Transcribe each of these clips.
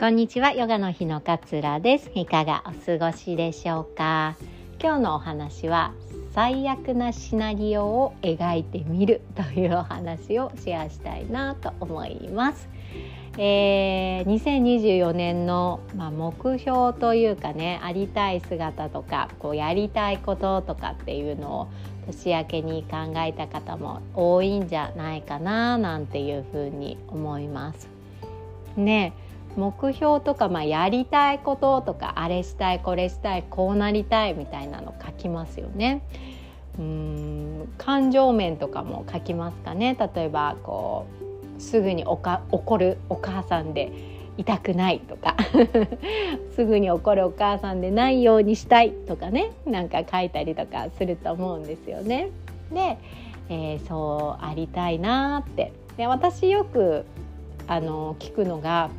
こんにちはヨガの日のかつらです。いかがお過ごしでしょうか？今日のお話は最悪なシナリオを描いてみるというお話をシェアしたいなと思います。えー、2024年の、まあ、目標というかねありたい姿とかこうやりたいこととかっていうのを年明けに考えた方も多いんじゃないかななんていうふうに思います。ね目標とか、まあ、やりたいこととかあれしたいこれしたいこうなりたいみたいなの書きますよね。うん感情面とかも書きますかね例えばこうすぐにおか怒るお母さんで痛くないとか すぐに怒るお母さんでないようにしたいとかねなんか書いたりとかすると思うんですよね。で、えー、そうありたいなってで私よくあの聞くのが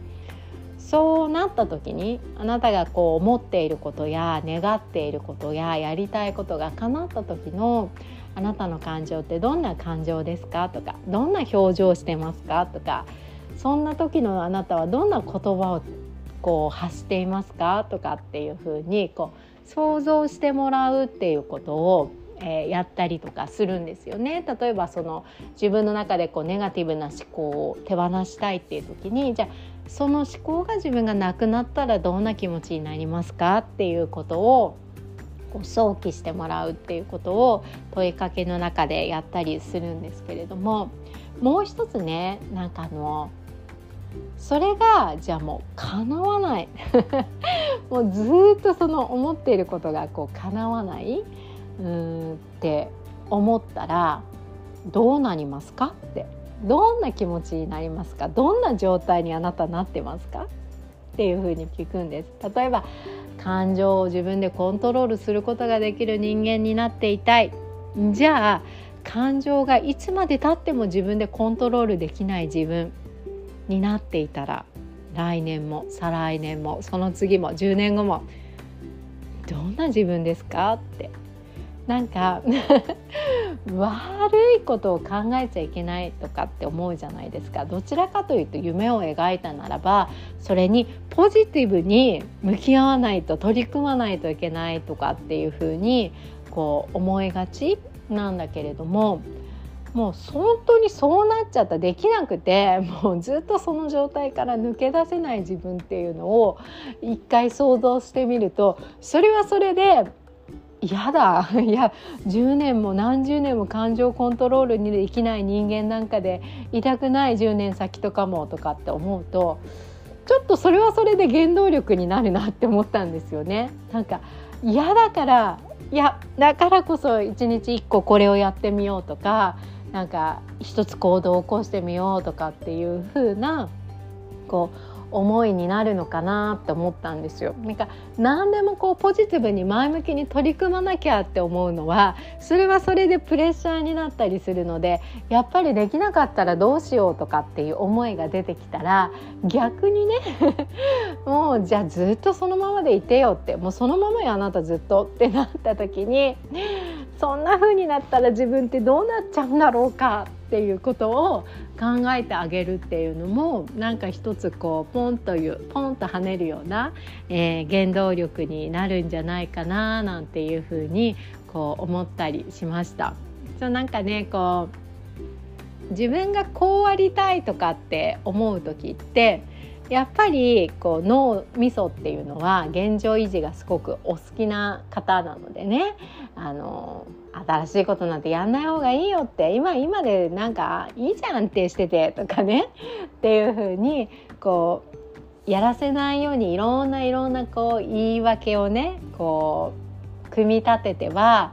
そうなった時にあなたがこう思っていることや願っていることややりたいことが叶った時のあなたの感情ってどんな感情ですか？とかどんな表情してますか？とかそんな時のあなたはどんな言葉をこう発していますか？とかっていうふうにこう想像してもらうっていうことをえ、やったりとかするんですよね。例えばその自分の中でこうネガティブな思考を手放したいっていう時にじゃあその思考が自分がなくなったらどんな気持ちになりますかっていうことをこう想起してもらうっていうことを問いかけの中でやったりするんですけれどももう一つねなんかあのそれがじゃあもう叶わない。もうずっとその思っていることがこう叶わない。うんって思ったらどうなりますかってどんな気持ちになりますか？どんな状態にあなたなってますか？っていうふうに聞くんです。例えば感情を自分でコントロールすることができる人間になっていたい。じゃあ感情がいつまでたっても自分でコントロールできない自分になっていたら来年も再来年もその次も10年後もどんな自分ですか？ってなんか 悪いことを考えちゃいけないとかって思うじゃないですか。どちらかというと夢を描いたならばそれにポジティブに向き合わないと取り組まないといけないとかっていうふうにこう思いがちなんだけれどももう本当にそうなっちゃった。できなくてもうずっとその状態から抜け出せない自分っていうのを一回想像してみるとそれはそれで嫌だ いや10年も何十年も感情コントロールにできない人間なんかでいたくない10年先とかもとかって思うとちょっとそれはそれで原動力になるなって思ったんですよね。なんか嫌だからいやだからこそ一日一個これをやってみようとかなんか一つ行動を起こしてみようとかっていう風なこう思いになるのかなって思ったんですよ。なんか何でもこうポジティブに前向きに取り組まなきゃって思うのはそれはそれでプレッシャーになったりするのでやっぱりできなかったらどうしようとかっていう思いが出てきたら逆にね もうじゃあずっとそのままでいてよってもうそのままよあなたずっとってなった時にそんな風になったら自分ってどうなっちゃうんだろうかっていうことを考えてあげるっていうのもなんか一つこうポンというポンと跳ねるような、えー、原動力になるんじゃないかななんていうふうにこう思ったりしました。そうなんかねこう自分がこうありたいとかって思う時ってやっぱりこう脳みそっていうのは現状維持がすごくお好きな方なのでね。あの新しいことなんてやんない方がいいよって。今今でなんかいいじゃんってしててとかね。っていう風にこうやらせないようにいろんないろんなこう言い訳をねこう組み立てては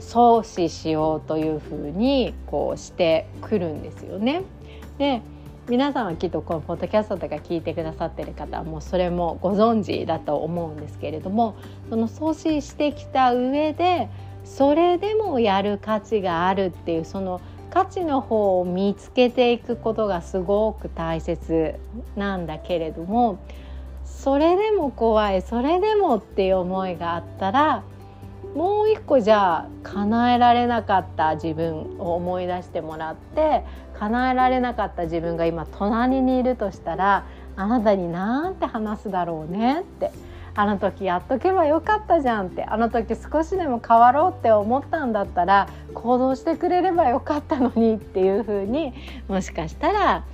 阻止しようというふうにこうしてくるんですよね。で皆さんはきっとこのポッドキャストとか聞いてくださってる方はもうそれもご存知だと思うんですけれどもその阻止してきた上でそれでもやる価値があるっていうその価値の方を見つけていくことがすごく大切なんだけれどもそれでも怖いそれでもっていう思いがあったらもう一個じゃあ叶えられなかった自分を思い出してもらって叶えられなかった自分が今隣にいるとしたらあなたになんて話すだろうねってあの時やっとけばよかったじゃんってあの時少しでも変わろうって思ったんだったら行動してくれればよかったのにっていう風にもしかしたら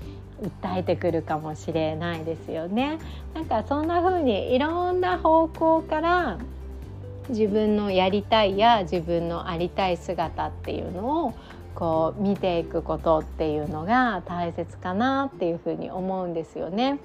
訴えてくるかもしれないですよね。なんかそんな風にいろんな方向から自分のやりたいや自分のありたい姿っていうのをこう見ていくことっていうのが大切かなっていうふうに思うんですよね。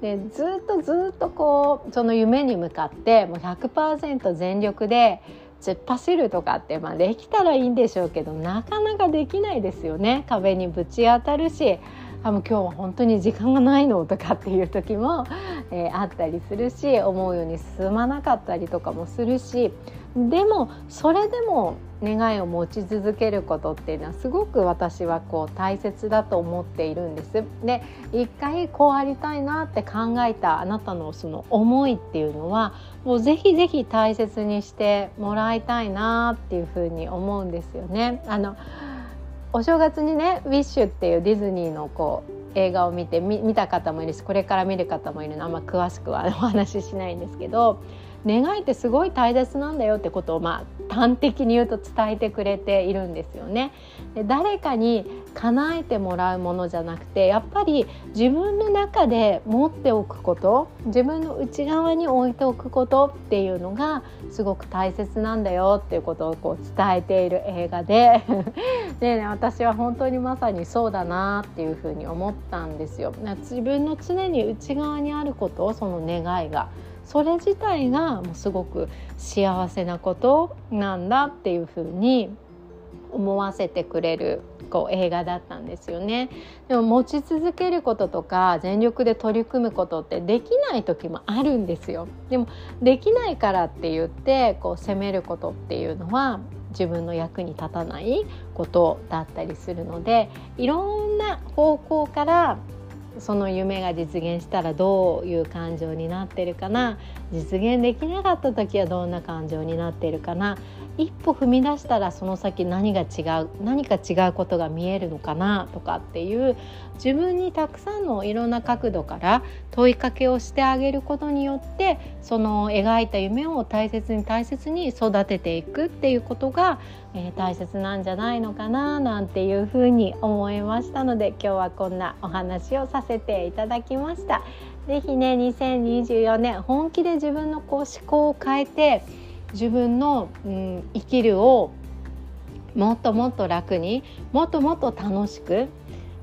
でずっとずっとこうその夢に向かってもう100%全力で突っ走るとかって、まあ、できたらいいんでしょうけどなかなかできないですよね壁にぶち当たるしあもう今日は本当に時間がないのとかっていう時も、えー、あったりするし思うように進まなかったりとかもするしでもそれでも願いを持ち続けることっていうのはすごく私はこう大切だと思っているんです。で一回こうありたいなって考えたあなたのその思いっていうのはもうぜひぜひ大切にしてもらいたいなっていうふうに思うんですよね。あのお正月にね「ウィッシュ」っていうディズニーのこう映画を見て見た方もいるしこれから見る方もいるのあんま詳しくはお話ししないんですけど願いってすごい大切なんだよってことをまあ端的に言うと伝えてくれているんですよね。で誰かに叶えてもらうものじゃなくてやっぱり自分の中で持っておくこと自分の内側に置いておくことっていうのがすごく大切なんだよっていうことをこう伝えている映画で で、ね、私は本当にまさにそうだなっていうふうに思ったんですよ。自分の常に内側にあることその願いがそれ自体がもうすごく幸せなことなんだっていうふうに思わせてくれるこう映画だったんですよね。でも持ち続けることとか全力で取り組むことってできない時もあるんですよ。でもできないからって言ってこう責めることっていうのは自分の役に立たないことだったりするのでいろんな方向からその夢が実現したらどういう感情になってるかな？実現できなかった時はどんな感情になってるかな？一歩踏み出したらその先何が違う？何か違うことが見えるのかな？とかっていう自分にたくさんのいろんな角度から問いかけをしてあげることによってその描いた夢を大切に大切に育てていくっていうことが、えー、大切なんじゃないのかななんていうふうに思いましたので今日はこんなお話をさせていただきました。ぜひね2024年本気で自分のこう思考を変えて自分の、うん、生きるをもっともっと楽にもっともっと楽しく、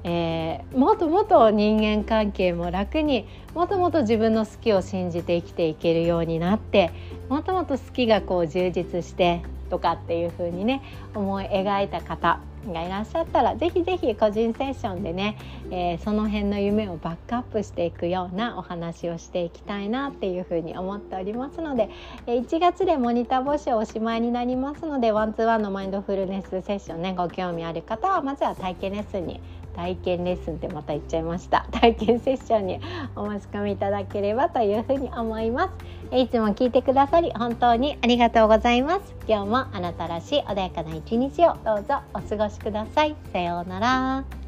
えー、もっともっと人間関係も楽にもっともっと自分の好きを信じて生きていけるようになってもっともっと好きがこう充実してとかっていう風にね思い描いた方がいらっしゃったらぜひぜひ個人セッションでね、えー、その辺の夢をバックアップしていくようなお話をしていきたいなっていうふうに思っておりますので、1月でモニター募集おしまいになりますのでワンツーワンのマインドフルネスセッションねご興味ある方はまずは体験レッスンに体験レッスンってまた言っちゃいました。体験セッションにお申し込みいただければというふうに思います。いつも聞いてくださり本当にありがとうございます。今日もあなたらしい穏やかな一日をどうぞお過ごしください。さようなら。